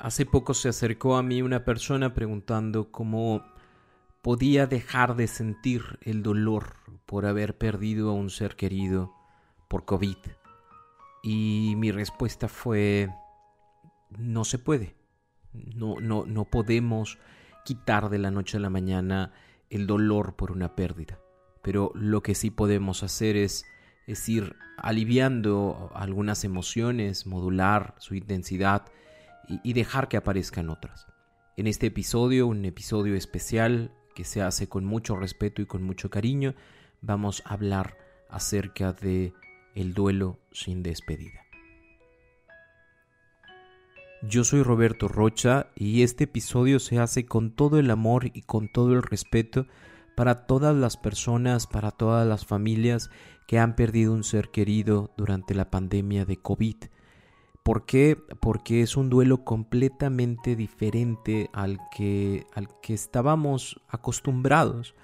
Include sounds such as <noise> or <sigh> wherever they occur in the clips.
Hace poco se acercó a mí una persona preguntando cómo podía dejar de sentir el dolor por haber perdido a un ser querido por COVID. Y mi respuesta fue, no se puede. No, no, no podemos quitar de la noche a la mañana el dolor por una pérdida. Pero lo que sí podemos hacer es, es ir aliviando algunas emociones, modular su intensidad y, dejar que aparezcan otras. En este episodio, un episodio especial que se hace con mucho respeto y con mucho cariño, vamos a hablar acerca de el duelo sin despedida. Yo soy Roberto Rocha y este episodio se hace con todo el amor y con todo el respeto para todas las personas, para todas las familias que han perdido un ser querido durante la pandemia de COVID. ¿Por qué? Porque es un duelo completamente diferente al que, al que estábamos acostumbrados.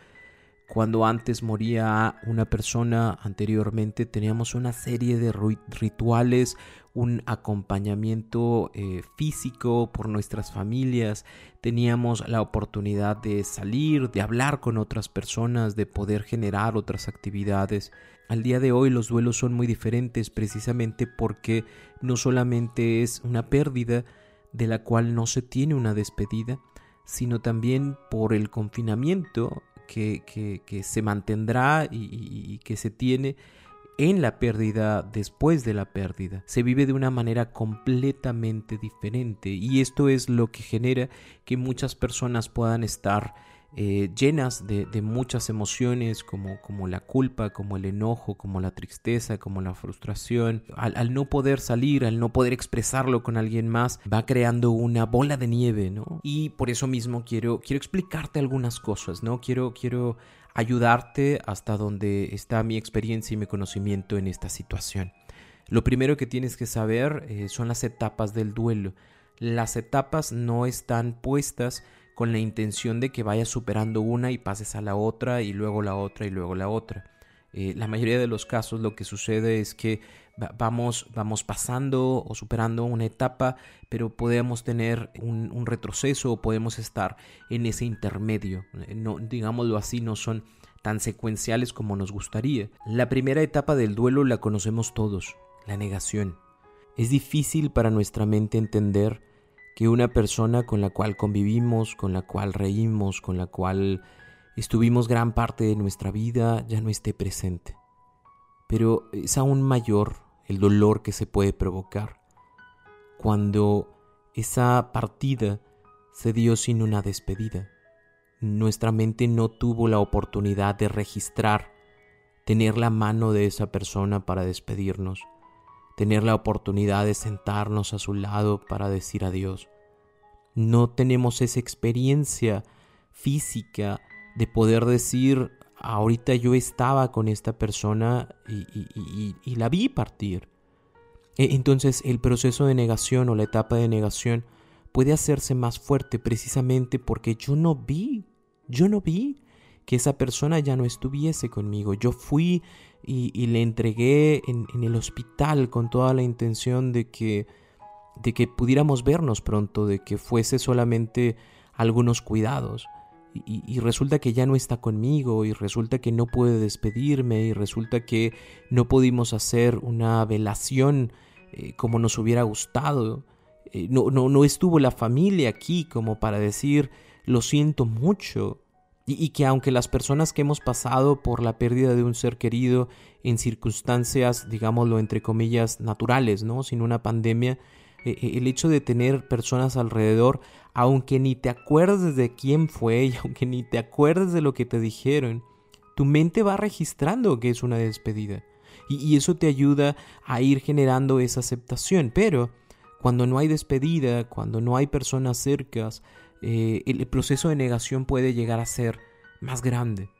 Cuando antes moría una persona, anteriormente teníamos una serie de rituales, un acompañamiento eh, físico por nuestras familias, teníamos la oportunidad de salir, de hablar con otras personas, de poder generar otras actividades. Al día de hoy los duelos son muy diferentes precisamente porque no solamente es una pérdida de la cual no se tiene una despedida, sino también por el confinamiento que, se mantendrá y, que se tiene en la pérdida después de la pérdida. Se vive de una manera completamente diferente y esto es lo que genera que muchas personas puedan estar eh, llenas de, muchas emociones como, como la culpa, como el enojo, como la tristeza, como la frustración. Al, no poder salir, al no poder expresarlo con alguien más, va creando una bola de nieve, ¿no? Y por eso mismo quiero, quiero explicarte algunas cosas, ¿no? Quiero, quiero ayudarte hasta donde está mi experiencia y mi conocimiento en esta situación. Lo primero que tienes que saber eh, son las etapas del duelo. Las etapas no están puestas con la intención de que vayas superando una y pases a la otra y luego la otra y luego la otra. Eh, la mayoría de los casos lo que sucede es que vamos, vamos pasando o superando una etapa, pero podemos tener un, retroceso o podemos estar en ese intermedio. Eh, no, digámoslo así, no son tan secuenciales como nos gustaría. La primera etapa del duelo la conocemos todos, la negación. Es difícil para nuestra mente entender que una persona con la cual convivimos, con la cual reímos, con la cual estuvimos gran parte de nuestra vida, ya no esté presente. Pero es aún mayor el dolor que se puede provocar cuando esa partida se dio sin una despedida. Nuestra mente no tuvo la oportunidad de registrar, tener la mano de esa persona para despedirnos tener la oportunidad de sentarnos a su lado para decir adiós. No tenemos esa experiencia física de poder decir, ahorita yo estaba con esta persona y, la vi partir. E, entonces el proceso de negación o la etapa de negación puede hacerse más fuerte precisamente porque yo no vi, yo no vi que esa persona ya no estuviese conmigo. Yo fui y, le entregué en, el hospital con toda la intención de que, de que pudiéramos vernos pronto, de que fuese solamente algunos cuidados. Y, resulta que ya no está conmigo y resulta que no puede despedirme y resulta que no pudimos hacer una velación eh, como nos hubiera gustado. Eh, no, no, no estuvo la familia aquí como para decir lo siento mucho. Y, que aunque las personas que hemos pasado por la pérdida de un ser querido en circunstancias, digámoslo entre comillas, naturales, ¿no? Sin una pandemia, eh, eh, el hecho de tener personas alrededor, aunque ni te acuerdes de quién fue y <laughs> aunque ni te acuerdes de lo que te dijeron, tu mente va registrando que es una despedida. Y, eso te ayuda a ir generando esa aceptación. Pero cuando no hay despedida, cuando no hay personas cercas, eh, el proceso de negación puede llegar a ser más grande.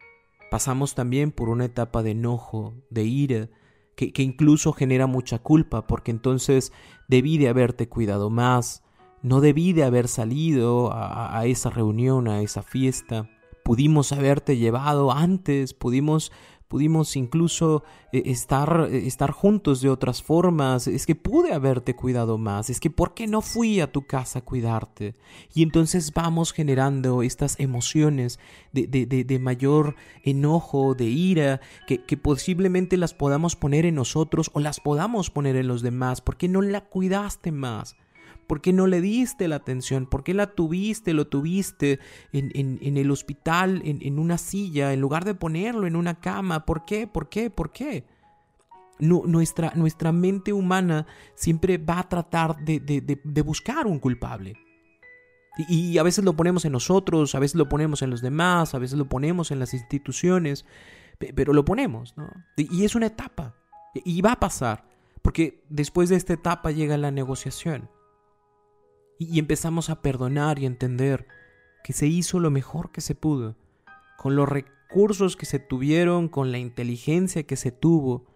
Pasamos también por una etapa de enojo, de ira, que, incluso genera mucha culpa, porque entonces debí de haberte cuidado más, no debí de haber salido a, a esa reunión, a esa fiesta, pudimos haberte llevado antes, pudimos pudimos incluso eh, estar, eh, estar juntos de otras formas, es que pude haberte cuidado más, es que ¿por qué no fui a tu casa a cuidarte? Y entonces vamos generando estas emociones de, de, de, mayor enojo, de ira, que, que posiblemente las podamos poner en nosotros o las podamos poner en los demás, porque no la cuidaste más. ¿Por qué no le diste la atención? ¿Por qué la tuviste, lo tuviste en, el hospital, en, una silla, en lugar de ponerlo en una cama? ¿Por qué? ¿Por qué? ¿Por qué? nuestra, nuestra mente humana siempre va a tratar de, buscar un culpable. Y, y, a veces lo ponemos en nosotros, a veces lo ponemos en los demás, a veces lo ponemos en las instituciones, pero lo ponemos, ¿no? Y es una etapa, y va a pasar, porque después de esta etapa llega la negociación y empezamos a perdonar y entender que se hizo lo mejor que se pudo, con los recursos que se tuvieron, con la inteligencia que se tuvo,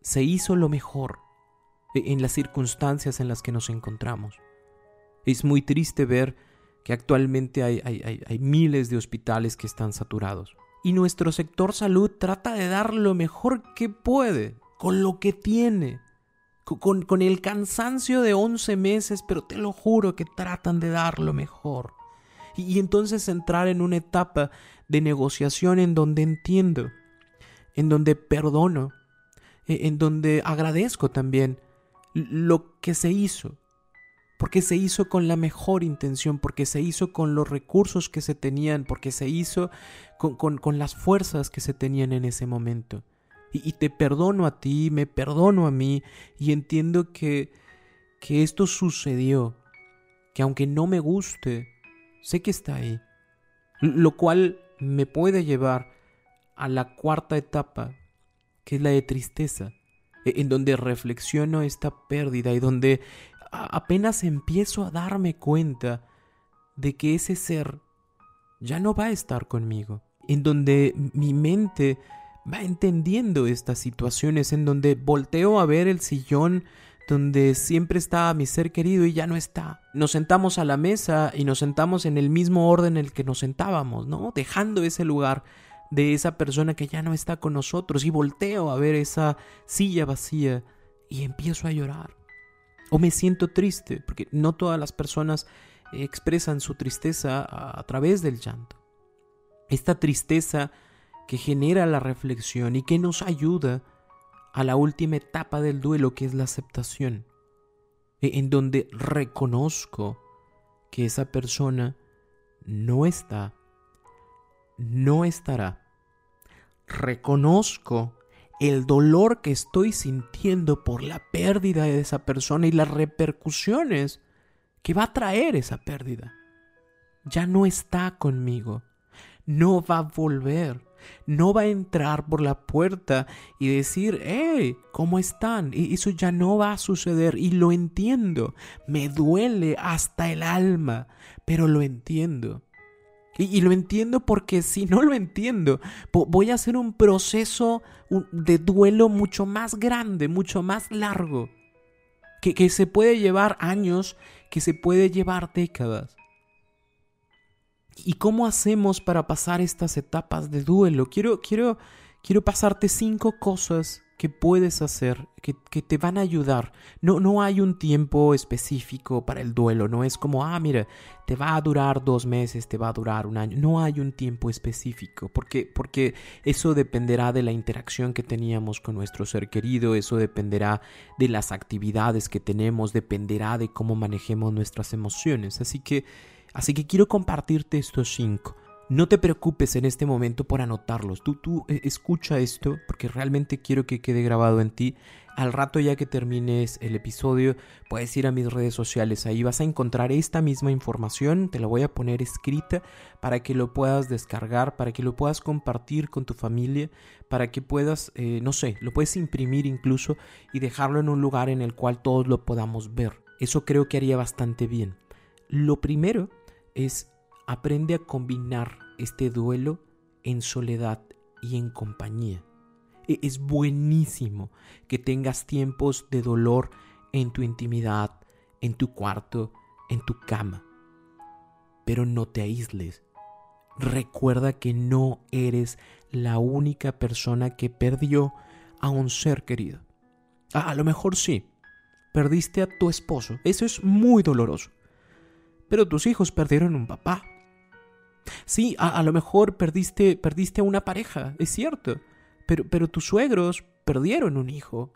se hizo lo mejor e-, en las circunstancias en las que nos encontramos. Es muy triste ver que actualmente hay, hay, miles de hospitales que están saturados. Y nuestro sector salud trata de dar lo mejor que puede, con lo que tiene, con, el cansancio de 11 meses, pero te lo juro que tratan de dar lo mejor. Y, entonces entrar en una etapa de negociación en donde entiendo, en donde perdono, e, en donde agradezco también lo que se hizo, porque se hizo con la mejor intención, porque se hizo con los recursos que se tenían, porque se hizo con, con las fuerzas que se tenían en ese momento y, te perdono a ti, me perdono a mí y entiendo que, que esto sucedió, que aunque no me guste, sé que está ahí, lo cual me puede llevar a la cuarta etapa, que es la de tristeza, e, en donde reflexiono esta pérdida y donde apenas empiezo a darme cuenta de que ese ser ya no va a estar conmigo, en donde mi mente va entendiendo estas situaciones en donde volteo a ver el sillón donde siempre estaba mi ser querido y ya no está. Nos sentamos a la mesa y nos sentamos en el mismo orden en el que nos sentábamos, ¿no? Dejando ese lugar de esa persona que ya no está con nosotros y volteo a ver esa silla vacía y empiezo a llorar. O me siento triste, porque no todas las personas expresan su tristeza a, través del llanto. Esta tristeza que genera la reflexión y que nos ayuda a la última etapa del duelo que es la aceptación, e, en donde reconozco que esa persona no está, no estará. Reconozco el dolor que estoy sintiendo por la pérdida de esa persona y las repercusiones que va a traer esa pérdida. Ya no está conmigo, no va a volver no va a entrar por la puerta y decir, hey, ¿cómo están? Y eso ya no va a suceder y lo entiendo. Me duele hasta el alma, pero lo entiendo. Y, lo entiendo porque si no lo entiendo, voy a hacer un proceso de duelo mucho más grande, mucho más largo, que, que se puede llevar años, que se puede llevar décadas. ¿Y cómo hacemos para pasar estas etapas de duelo? Quiero, quiero, quiero pasarte cinco cosas que puedes hacer que, que, te van a ayudar. No, no hay un tiempo específico para el duelo. No es como, ah, mira, te va a durar dos meses, te va a durar un año. No hay un tiempo específico porque, porque eso dependerá de la interacción que teníamos con nuestro ser querido, eso dependerá de las actividades que tenemos, dependerá de cómo manejemos nuestras emociones. Así que Así que quiero compartirte estos cinco. No te preocupes en este momento por anotarlos. Tú, tú eh, escucha esto porque realmente quiero que quede grabado en ti. Al rato ya que termines el episodio, puedes ir a mis redes sociales. Ahí vas a encontrar esta misma información. Te la voy a poner escrita para que lo puedas descargar, para que lo puedas compartir con tu familia, para que puedas, eh, no sé, lo puedes imprimir incluso y dejarlo en un lugar en el cual todos lo podamos ver. Eso creo que haría bastante bien. Lo primero es aprende a combinar este duelo en soledad y en compañía. E, es buenísimo que tengas tiempos de dolor en tu intimidad, en tu cuarto, en tu cama. Pero no te aísles. Recuerda que no eres la única persona que perdió a un ser querido. a lo mejor sí, perdiste a tu esposo. Eso es muy doloroso. Pero tus hijos perdieron un papá. Sí, a, lo mejor perdiste, perdiste a una pareja, es cierto. Pero, pero tus suegros perdieron un hijo.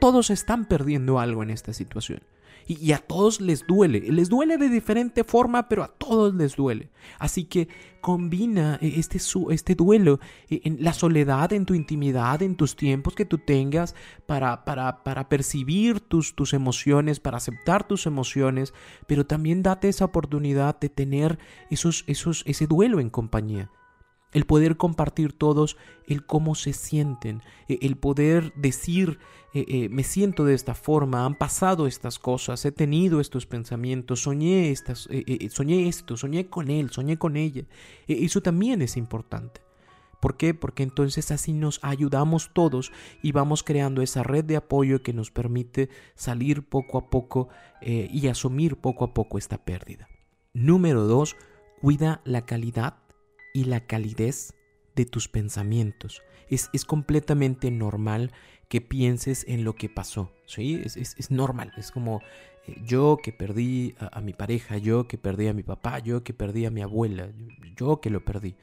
todos están perdiendo algo en esta situación. Y, a todos les duele. Les duele de diferente forma, pero a todos les duele. Así que combina eh, este, este duelo eh, en la soledad, en tu intimidad, en tus tiempos que tú tengas para, para, para percibir tus, tus emociones, para aceptar tus emociones, pero también date esa oportunidad de tener esos, esos, ese duelo en compañía el poder compartir todos el cómo se sienten, e, el poder decir, eh, eh, me siento de esta forma, han pasado estas cosas, he tenido estos pensamientos, soñé, estas, soñé esto, soñé con él, soñé con ella. E, eso también es importante. ¿Por qué? Porque entonces así nos ayudamos todos y vamos creando esa red de apoyo que nos permite salir poco a poco y asumir poco a poco esta pérdida. Número dos, cuida la calidad y la calidez de tus pensamientos. Es, completamente normal que pienses en lo que pasó. ¿sí? Es, normal. Es como eh, yo que perdí a, mi pareja, yo que perdí a mi papá, yo que perdí a mi abuela, yo que lo perdí.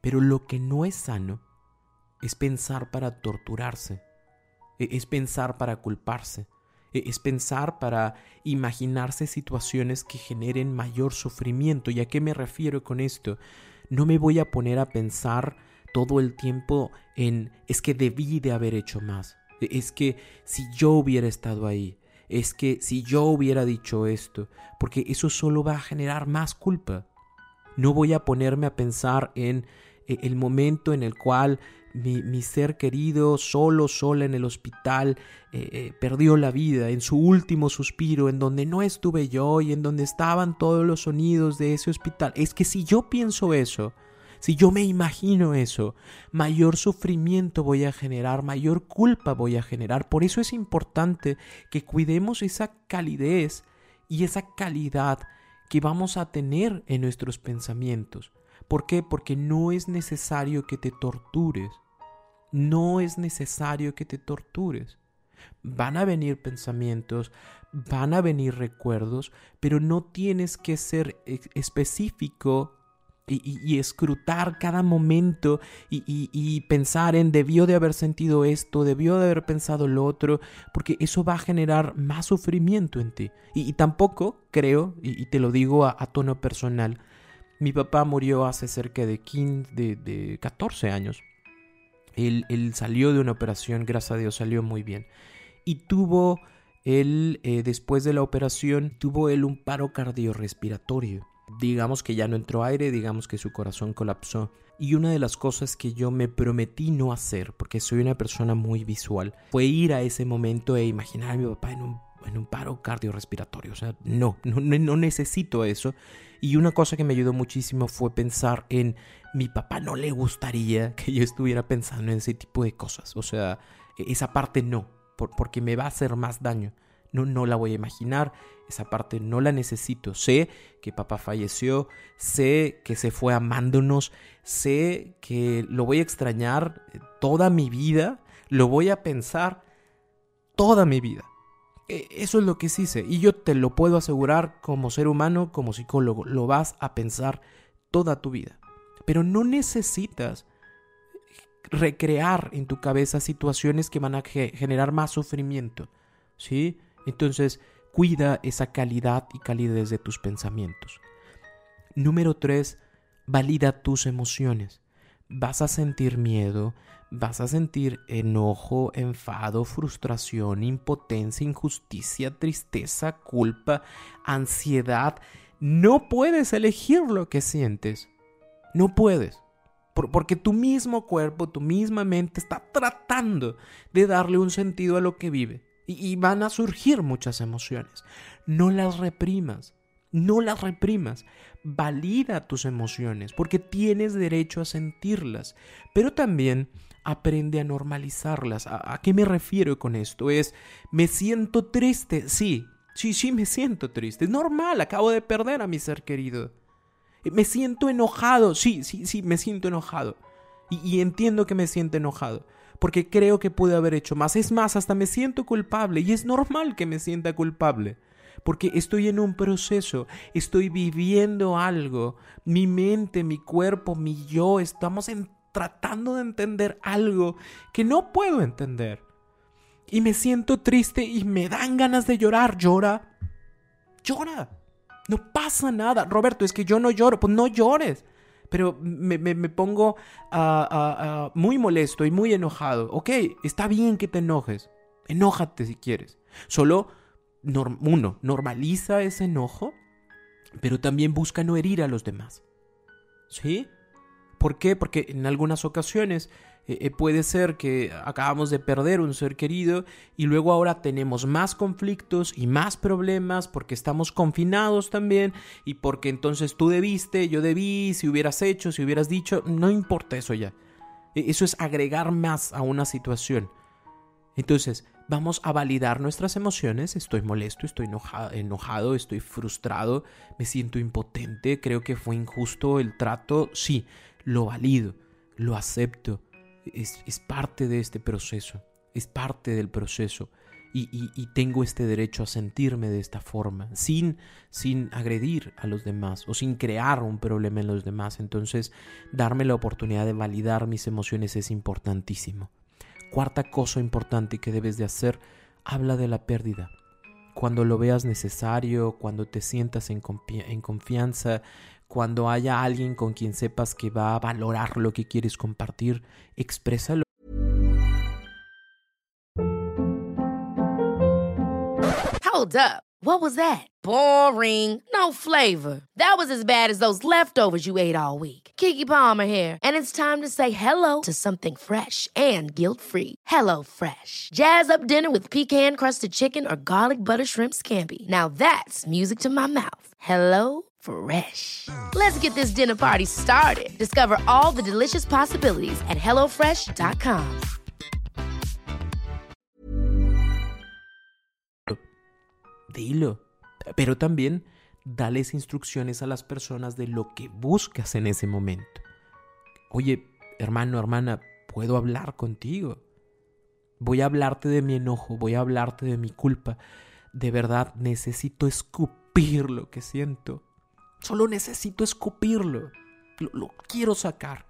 Pero lo que no es sano es pensar para torturarse, e, es pensar para culparse, e, es pensar para imaginarse situaciones que generen mayor sufrimiento. ¿Y a qué me refiero con esto? No me voy a poner a pensar todo el tiempo en es que debí de haber hecho más, es que si yo hubiera estado ahí, es que si yo hubiera dicho esto, porque eso solo va a generar más culpa. No voy a ponerme a pensar en e, el momento en el cual mi, ser querido, solo, sola en el hospital, eh, eh, perdió la vida en su último suspiro, en donde no estuve yo y en donde estaban todos los sonidos de ese hospital. Es que si yo pienso eso, si yo me imagino eso, mayor sufrimiento voy a generar, mayor culpa voy a generar. Por eso es importante que cuidemos esa calidez y esa calidad que vamos a tener en nuestros pensamientos. ¿Por qué? Porque no es necesario que te tortures. No es necesario que te tortures. Van a venir pensamientos, van a venir recuerdos, pero no tienes que ser específico y, escrutar cada momento y, pensar en debió de haber sentido esto, debió de haber pensado lo otro, porque eso va a generar más sufrimiento en ti. Y, tampoco creo, y, te lo digo a tono personal, mi papá murió hace cerca de, 15, de, 14 años. Él, salió de una operación, gracias a Dios salió muy bien. Y tuvo él, eh, después de la operación, tuvo él un paro cardiorrespiratorio. Digamos que ya no entró aire, digamos que su corazón colapsó. Y una de las cosas que yo me prometí no hacer, porque soy una persona muy visual, fue ir a ese momento e imaginar a mi papá en un, en un paro cardiorrespiratorio. O sea, no, no, no necesito eso. Y una cosa que me ayudó muchísimo fue pensar en mi papá no le gustaría que yo estuviera pensando en ese tipo de cosas. O sea, e-, esa parte no, porque me va a hacer más daño. No, no la voy a imaginar, esa parte no la necesito. Sé que papá falleció, sé que se fue amándonos, sé que lo voy a extrañar toda mi vida, lo voy a pensar toda mi vida. E, eso es lo que sí sé. Y yo te lo puedo asegurar como ser humano, como psicólogo. Lo vas a pensar toda tu vida. Pero no necesitas recrear en tu cabeza situaciones que van a generar más sufrimiento. ¿Sí? Entonces, cuida esa calidad y calidez de tus pensamientos. Número 3. Valida tus emociones. vas a sentir miedo, vas a sentir enojo, enfado, frustración, impotencia, injusticia, tristeza, culpa, ansiedad. No puedes elegir lo que sientes. No puedes. porque tu mismo cuerpo, tu misma mente está tratando de darle un sentido a lo que vive. y van a surgir muchas emociones. No las reprimas. No las reprimas. Valida tus emociones porque tienes derecho a sentirlas. Pero también aprende a normalizarlas. ¿A, qué me refiero con esto? Es, me siento triste. Sí, sí, sí, me siento triste. Es normal, acabo de perder a mi ser querido. Me siento enojado. Sí, sí, sí, me siento enojado. Y, entiendo que me siento enojado porque creo que pude haber hecho más. Es más, hasta me siento culpable y es normal que me sienta culpable porque estoy en un proceso, estoy viviendo algo, mi mente, mi cuerpo, mi yo, estamos tratando de entender algo que no puedo entender. Y me siento triste y me dan ganas de llorar, llora, llora. No pasa nada. Roberto, es que yo no lloro. Pues no llores. Pero me, pongo muy molesto y muy enojado. Ok, está bien que te enojes. Enójate si quieres. Solo uno, normaliza ese enojo, pero también busca no herir a los demás. ¿Sí? ¿Por qué? Porque en algunas ocasiones eh, eh, puede ser que acabamos de perder un ser querido y luego ahora tenemos más conflictos y más problemas porque estamos confinados también y porque entonces tú debiste, yo debí, si hubieras hecho, si hubieras dicho, no importa eso ya. E, eso es agregar más a una situación. Entonces, vamos a validar nuestras emociones. Estoy molesto, estoy enojado, estoy frustrado, me siento impotente, creo que fue injusto el trato. Sí, lo valido, lo acepto. Es, parte de este proceso, es parte del proceso. Y, y, tengo este derecho a sentirme de esta forma, sin, sin agredir a los demás o sin crear un problema en los demás. Entonces, darme la oportunidad de validar mis emociones es importantísimo. Cuarta cosa importante que debes de hacer, habla de la pérdida. Cuando lo veas necesario, cuando te sientas en, en confianza, cuando haya alguien con quien sepas que va a valorar lo que quieres compartir, exprésalo. Hold up. What was that? Boring. No flavor. That was as bad as those leftovers you ate all week. Kiki Palmer here, and it's time to say hello to something fresh and guilt-free. Hello Fresh. Jazz up dinner with pecan-crusted chicken or garlic butter shrimp scampi. Now that's music to my mouth. Hello Fresh. Let's get this dinner party started. Discover all the delicious possibilities at hellofresh.com. Dilo. Pero también dales instrucciones a las personas de lo que buscas en ese momento. Oye, hermano, hermana, ¿puedo hablar contigo? Voy a hablarte de mi enojo, voy a hablarte de mi culpa. De verdad necesito escupir lo que siento. Solo necesito escupirlo. Lo, quiero sacar.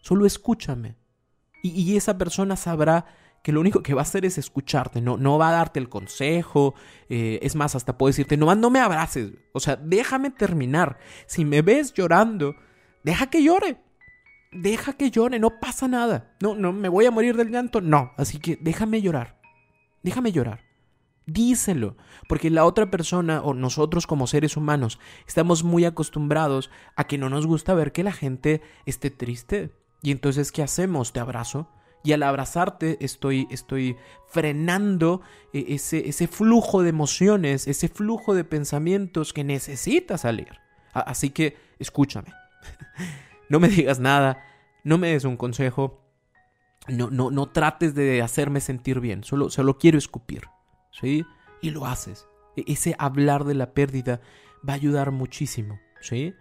Solo escúchame. Y, esa persona sabrá que lo único que va a hacer es escucharte, no, no va a darte el consejo, eh, es más, hasta puede decirte, no, no me abraces, o sea, déjame terminar, si me ves llorando, deja que llore, deja que llore, no pasa nada, no, no, me voy a morir del llanto, no, así que déjame llorar, déjame llorar. Díselo, porque la otra persona o nosotros como seres humanos estamos muy acostumbrados a que no nos gusta ver que la gente esté triste. Y entonces, ¿qué hacemos? Te abrazo. Y al abrazarte estoy, estoy frenando e, ese, ese flujo de emociones, ese flujo de pensamientos que necesita salir. Así que escúchame. <laughs> No me digas nada, no me des un consejo, no, no, no trates de hacerme sentir bien, solo, solo quiero escupir. ¿Sí? Y lo haces. E-, ese hablar de la pérdida va a ayudar muchísimo, ¿sí?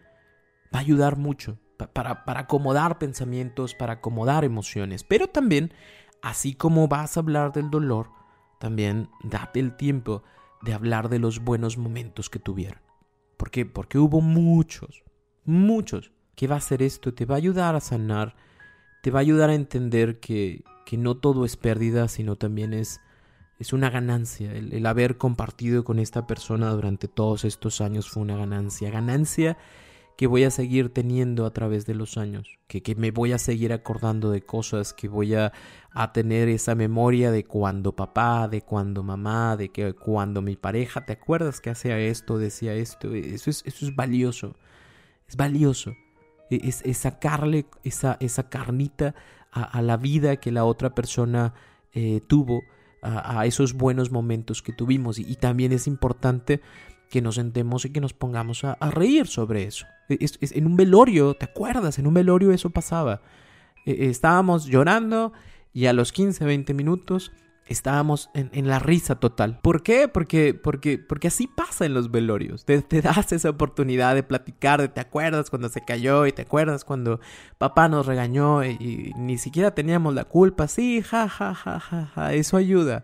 Va a ayudar mucho para, para acomodar pensamientos, para acomodar emociones. Pero también, así como vas a hablar del dolor, también date el tiempo de hablar de los buenos momentos que tuvieron. ¿Por qué? Porque hubo muchos, muchos. ¿Qué va a hacer esto? Te va a ayudar a sanar, te va a ayudar a entender que, que no todo es pérdida, sino también es es una ganancia. El, haber compartido con esta persona durante todos estos años fue una ganancia. Ganancia que voy a seguir teniendo a través de los años, que, que me voy a seguir acordando de cosas, que voy a, a, tener esa memoria de cuando papá, de cuando mamá, de que cuando mi pareja, ¿te acuerdas que hacía esto, decía esto? Eso es, eso es valioso, es valioso. E, es, sacarle esa, esa carnita a, a, la vida que la otra persona eh, tuvo, a, a, esos buenos momentos que tuvimos. Y, y también es importante que nos sentemos y que nos pongamos a, a reír sobre eso. Es, es, en un velorio, ¿te acuerdas? En un velorio eso pasaba. Eh, estábamos llorando y a los 15, 20 minutos estábamos en, en, la risa total. ¿Por qué? Porque, porque, porque así pasa en los velorios. Te, te, das esa oportunidad de platicar, de te acuerdas cuando se cayó y te acuerdas cuando papá nos regañó y, ni siquiera teníamos la culpa. Sí, ja, ja, ja, ja, ja. Eso ayuda.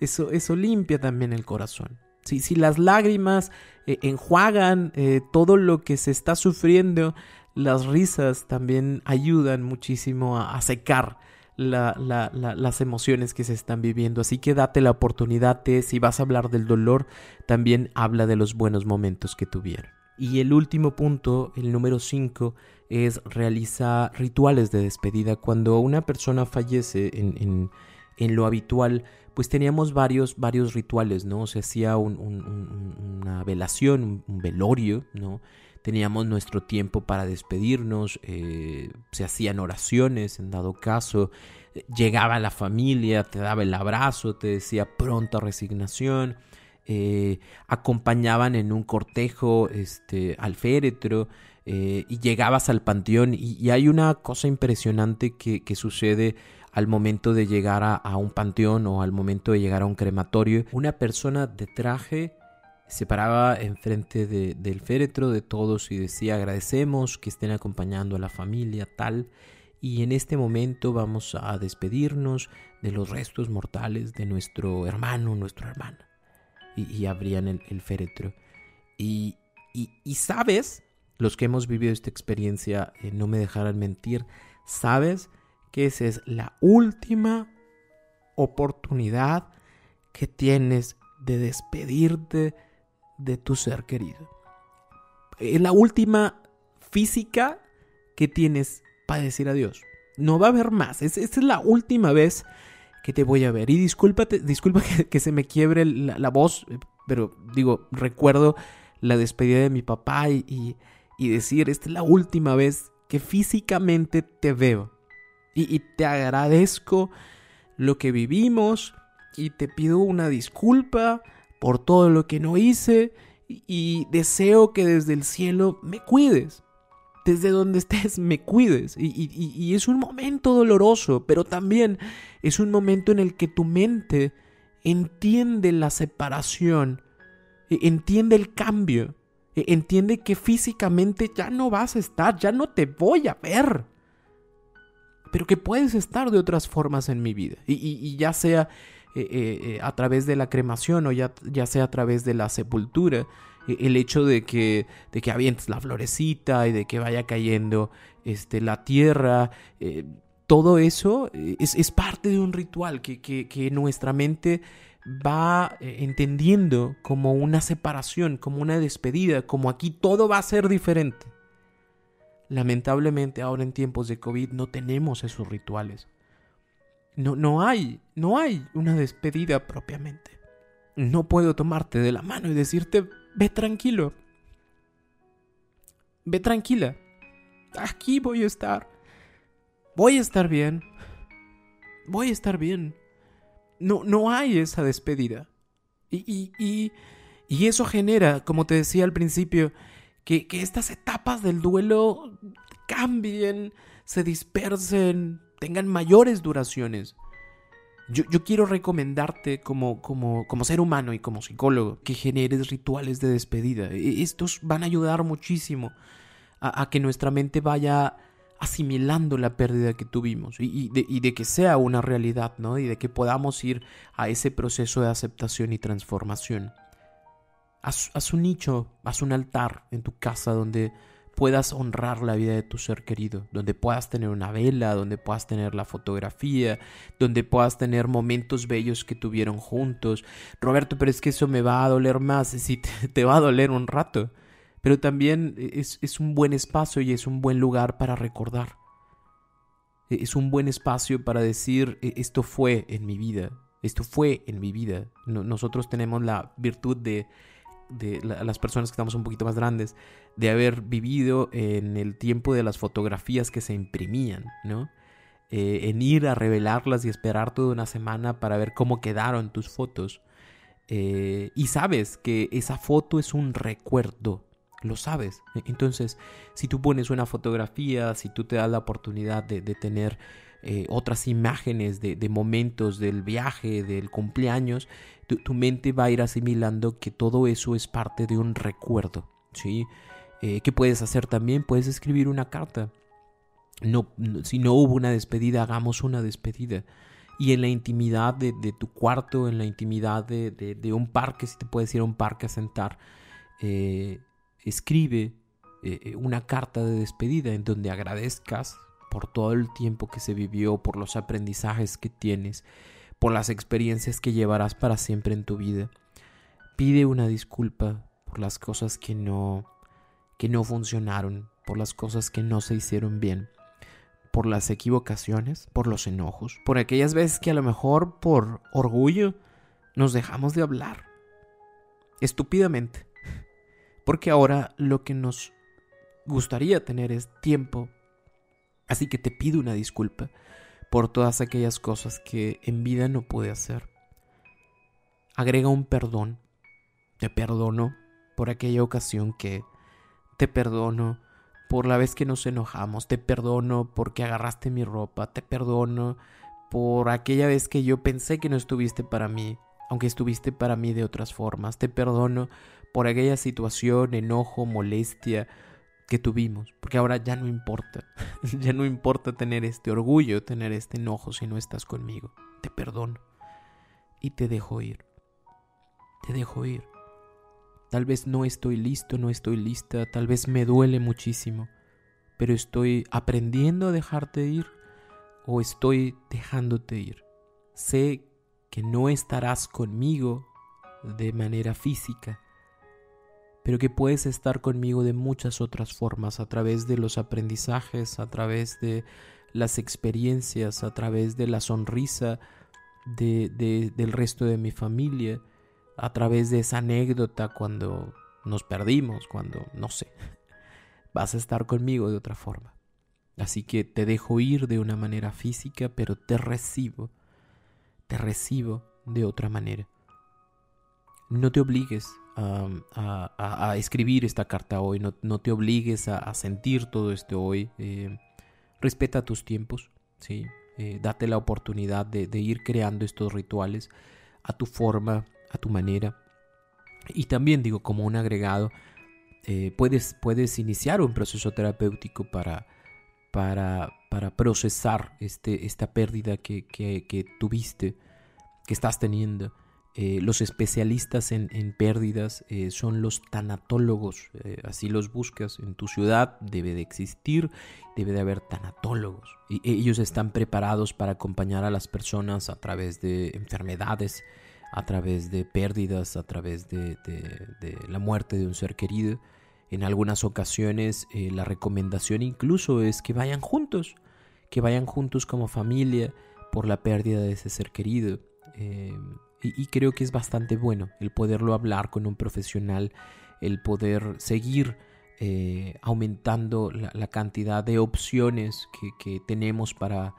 Eso, eso limpia también el corazón. Si, si las lágrimas eh, enjuagan eh, todo lo que se está sufriendo, las risas también ayudan muchísimo a secar la, la, la, las emociones que se están viviendo. Así que date la oportunidad de, si vas a hablar del dolor, también habla de los buenos momentos que tuvieron. Y el último punto, el número 5, es realizar rituales de despedida. Cuando una persona fallece en, en, lo habitual, pues teníamos varios, varios rituales, ¿no? Se hacía un, un, un, una velación, un, velorio, ¿no? Teníamos nuestro tiempo para despedirnos, eh, se hacían oraciones en dado caso, llegaba la familia, te daba el abrazo, te decía pronta resignación, eh, acompañaban en un cortejo este, al féretro eh, y llegabas al panteón. Y, y, hay una cosa impresionante que, que sucede al momento de llegar a, a, un panteón o al momento de llegar a un crematorio, una persona de traje se paraba enfrente de, del féretro de todos y decía agradecemos que estén acompañando a la familia tal y en este momento vamos a despedirnos de los restos mortales de nuestro hermano, nuestra hermana. Y, abrían el, féretro. Y, y, y, sabes, los que hemos vivido esta experiencia, eh, no me dejarán mentir, sabes que esa es la última oportunidad que tienes de despedirte de tu ser querido. Es la última física que tienes para decir adiós. No va a haber más. Es, esta es la última vez que te voy a ver. Y discúlpate, disculpa <laughs> que, se me quiebre la, voz, pero digo, recuerdo la despedida de mi papá y, y, y decir, esta es la última vez que físicamente te veo. Y, y, te agradezco lo que vivimos y te pido una disculpa por todo lo que no hice y, deseo que desde el cielo me cuides. Desde donde estés me cuides. Y, es un momento doloroso, pero también es un momento en el que tu mente entiende la separación, e, entiende el cambio, e, entiende que físicamente ya no vas a estar, ya no te voy a ver pero que puedes estar de otras formas en mi vida. Y ya sea eh, eh, a través de la cremación o ya, ya sea a través de la sepultura, eh, el hecho de que, de que avientes la florecita y de que vaya cayendo este, la tierra, eh, todo eso es, es, parte de un ritual que, que, que nuestra mente va entendiendo como una separación, como una despedida, como aquí todo va a ser diferente. Lamentablemente ahora en tiempos de COVID no tenemos esos rituales. No, no hay, no hay una despedida propiamente. No puedo tomarte de la mano y decirte, ve tranquilo. Ve tranquila. Aquí voy a estar. Voy a estar bien. Voy a estar bien. No, no hay esa despedida. Y, y, y, y eso genera, como te decía al principio, que, que estas etapas del duelo cambien, se dispersen, tengan mayores duraciones. Yo, quiero recomendarte como, como, como ser humano y como psicólogo que generes rituales de despedida. E, estos van a ayudar muchísimo a, que nuestra mente vaya asimilando la pérdida que tuvimos y, de, que sea una realidad, ¿no? Y de que podamos ir a ese proceso de aceptación y transformación. Haz, un nicho, haz un altar en tu casa donde puedas honrar la vida de tu ser querido, donde puedas tener una vela, donde puedas tener la fotografía, donde puedas tener momentos bellos que tuvieron juntos. Roberto, pero es que eso me va a doler más, <laughs> sí, te, va a doler un rato, pero también es, es un buen espacio y es un buen lugar para recordar. E, es un buen espacio para decir, e, esto fue en mi vida, esto fue en mi vida. Nosotros tenemos la virtud de, de las personas que estamos un poquito más grandes, de haber vivido en el tiempo de las fotografías que se imprimían, ¿no? Eh, en ir a revelarlas y esperar toda una semana para ver cómo quedaron tus fotos. Eh, y sabes que esa foto es un recuerdo, lo sabes. Entonces, si tú pones una fotografía, si tú te das la oportunidad de, tener eh, otras imágenes de, momentos del viaje, del cumpleaños, tu, mente va a ir asimilando que todo eso es parte de un recuerdo. ¿sí? Eh, ¿Qué puedes hacer también? Puedes escribir una carta. No, si no hubo una despedida, hagamos una despedida. Y en la intimidad de, tu cuarto, en la intimidad de, un parque, si te puedes ir a un parque a sentar, eh, escribe una carta de despedida en donde agradezcas por todo el tiempo que se vivió, por los aprendizajes que tienes, por las experiencias que llevarás para siempre en tu vida. Pide una disculpa por las cosas que no que no funcionaron, por las cosas que no se hicieron bien, por las equivocaciones, por los enojos, por aquellas veces que a lo mejor por orgullo nos dejamos de hablar estúpidamente porque ahora lo que nos gustaría tener es tiempo. Así que te pido una disculpa por todas aquellas cosas que en vida no pude hacer. Agrega un perdón. Te perdono por aquella ocasión que te perdono por la vez que nos enojamos, te perdono porque agarraste mi ropa, te perdono por aquella vez que yo pensé que no estuviste para mí, aunque estuviste para mí de otras formas, te perdono por aquella situación, enojo, molestia que tuvimos, porque ahora ya no importa, <laughs> ya no importa tener este orgullo, tener este enojo si no estás conmigo. Te perdono y te dejo ir. Te dejo ir. Tal vez no estoy listo, no estoy lista, tal vez me duele muchísimo, pero estoy aprendiendo a dejarte ir o estoy dejándote ir. Sé que no estarás conmigo de manera física, pero que puedes estar conmigo de muchas otras formas, a través de los aprendizajes, a través de las experiencias, a través de la sonrisa de, del resto de mi familia, a través de esa anécdota cuando nos perdimos, cuando, no sé, <laughs> vas a estar conmigo de otra forma. Así que te dejo ir de una manera física, pero te recibo, te recibo de otra manera. No te obligues a, escribir esta carta hoy, no, te obligues a, sentir todo esto hoy. Eh, respeta tus tiempos, ¿sí? Eh, date la oportunidad de, ir creando estos rituales a tu forma, a tu manera. Y también digo, como un agregado, eh, puedes, puedes iniciar un proceso terapéutico para, para, para procesar este, esta pérdida que, que tuviste, que estás teniendo. Eh, los especialistas en, pérdidas eh, son los tanatólogos, eh, así los buscas en tu ciudad, debe de existir, debe de haber tanatólogos. Y ellos están preparados para acompañar a las personas a través de enfermedades, a través de pérdidas, a través de, de la muerte de un ser querido. En algunas ocasiones la recomendación incluso es que vayan juntos, que vayan juntos como familia por la pérdida de ese ser querido y, creo que es bastante bueno el poderlo hablar con un profesional, el poder seguir eh, aumentando la, cantidad de opciones que, tenemos para,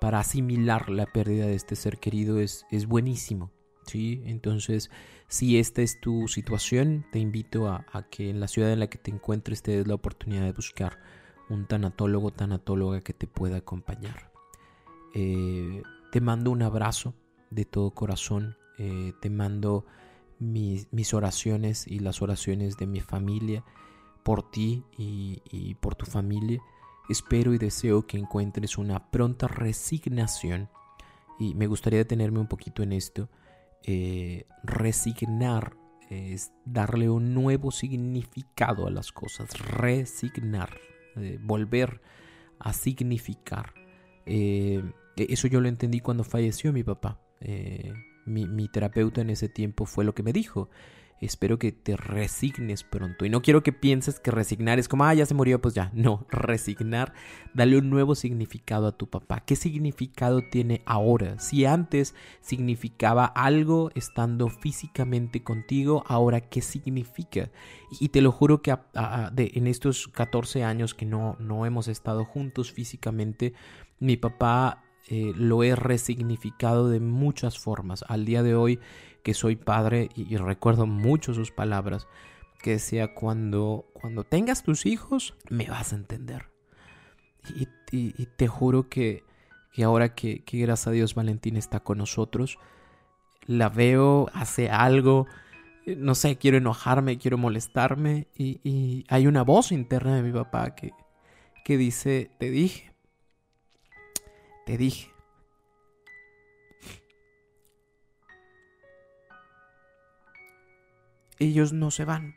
para, asimilar la pérdida de este ser querido es, es buenísimo. ¿sí? Entonces, si esta es tu situación, te invito a, que en la ciudad en la que te encuentres te des la oportunidad de buscar un tanatólogo, tanatóloga que te pueda acompañar. Eh, te mando un abrazo de todo corazón. Eh, te mando mis, oraciones y las oraciones de mi familia por ti y, por tu familia. Espero y deseo que encuentres una pronta resignación y me gustaría detenerme un poquito en esto. Eh, resignar es darle un nuevo significado a las cosas, resignar, eh, volver a significar. eso yo lo entendí cuando falleció mi papá mi, terapeuta en ese tiempo fue lo que me dijo. espero que te resignes pronto. Y no quiero que pienses que resignar es como, ah, ya se murió, pues ya. <laughs> No, resignar, dale un nuevo significado a tu papá. ¿Qué significado tiene ahora? Si antes significaba algo estando físicamente contigo, ahora qué significa? Y te lo juro que en estos 14 años que no, no hemos estado juntos físicamente, mi papá eh, lo he resignificado de muchas formas. Al día de hoy que soy padre y, recuerdo mucho sus palabras, que decía, cuando, cuando tengas tus hijos, me vas a entender. Y, te juro que, que ahora que, que, gracias a Dios Valentín está con nosotros, la veo, hace algo, no sé, quiero enojarme, quiero molestarme, y, y hay una voz interna de mi papá que, que dice, te dije, te dije. ellos no se van.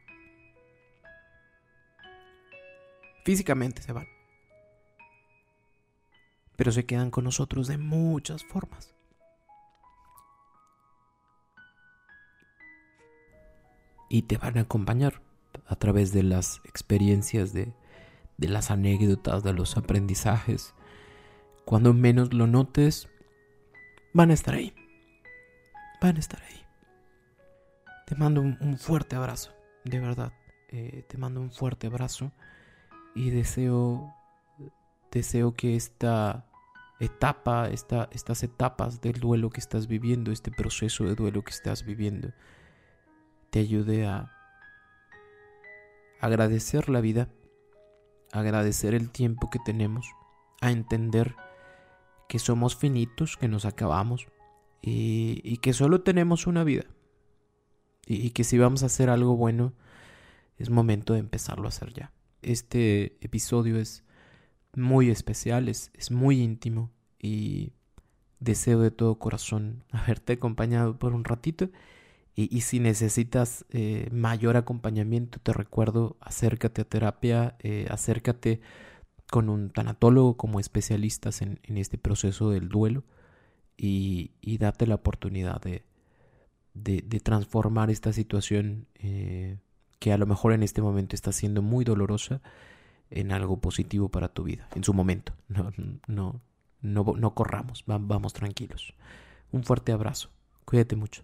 Físicamente se van. Pero se quedan con nosotros de muchas formas. Y te van a acompañar a través de las experiencias, de, de las anécdotas, de los aprendizajes. Cuando menos lo notes, van a estar ahí. Van a estar ahí. Te mando un, fuerte abrazo, de verdad. Eh, te mando un fuerte abrazo y deseo, deseo que esta etapa, esta, estas etapas del duelo que estás viviendo, este proceso de duelo que estás viviendo, te ayude a agradecer la vida, agradecer el tiempo que tenemos, a entender que somos finitos, que nos acabamos y, que solo tenemos una vida y, que si vamos a hacer algo bueno, es momento de empezarlo a hacer ya. Este episodio es muy especial, es, es muy íntimo y deseo de todo corazón <laughs> haberte acompañado por un ratito. Y, si necesitas eh, mayor acompañamiento, te recuerdo, acércate a terapia, eh, acércate con un tanatólogo como especialistas en, este proceso del duelo y, y date la oportunidad de, de, transformar esta situación eh, que a lo mejor en este momento está siendo muy dolorosa en algo positivo para tu vida, en su momento. <laughs> No, no, no, no corramos, vamos tranquilos. Un fuerte abrazo. Cuídate mucho.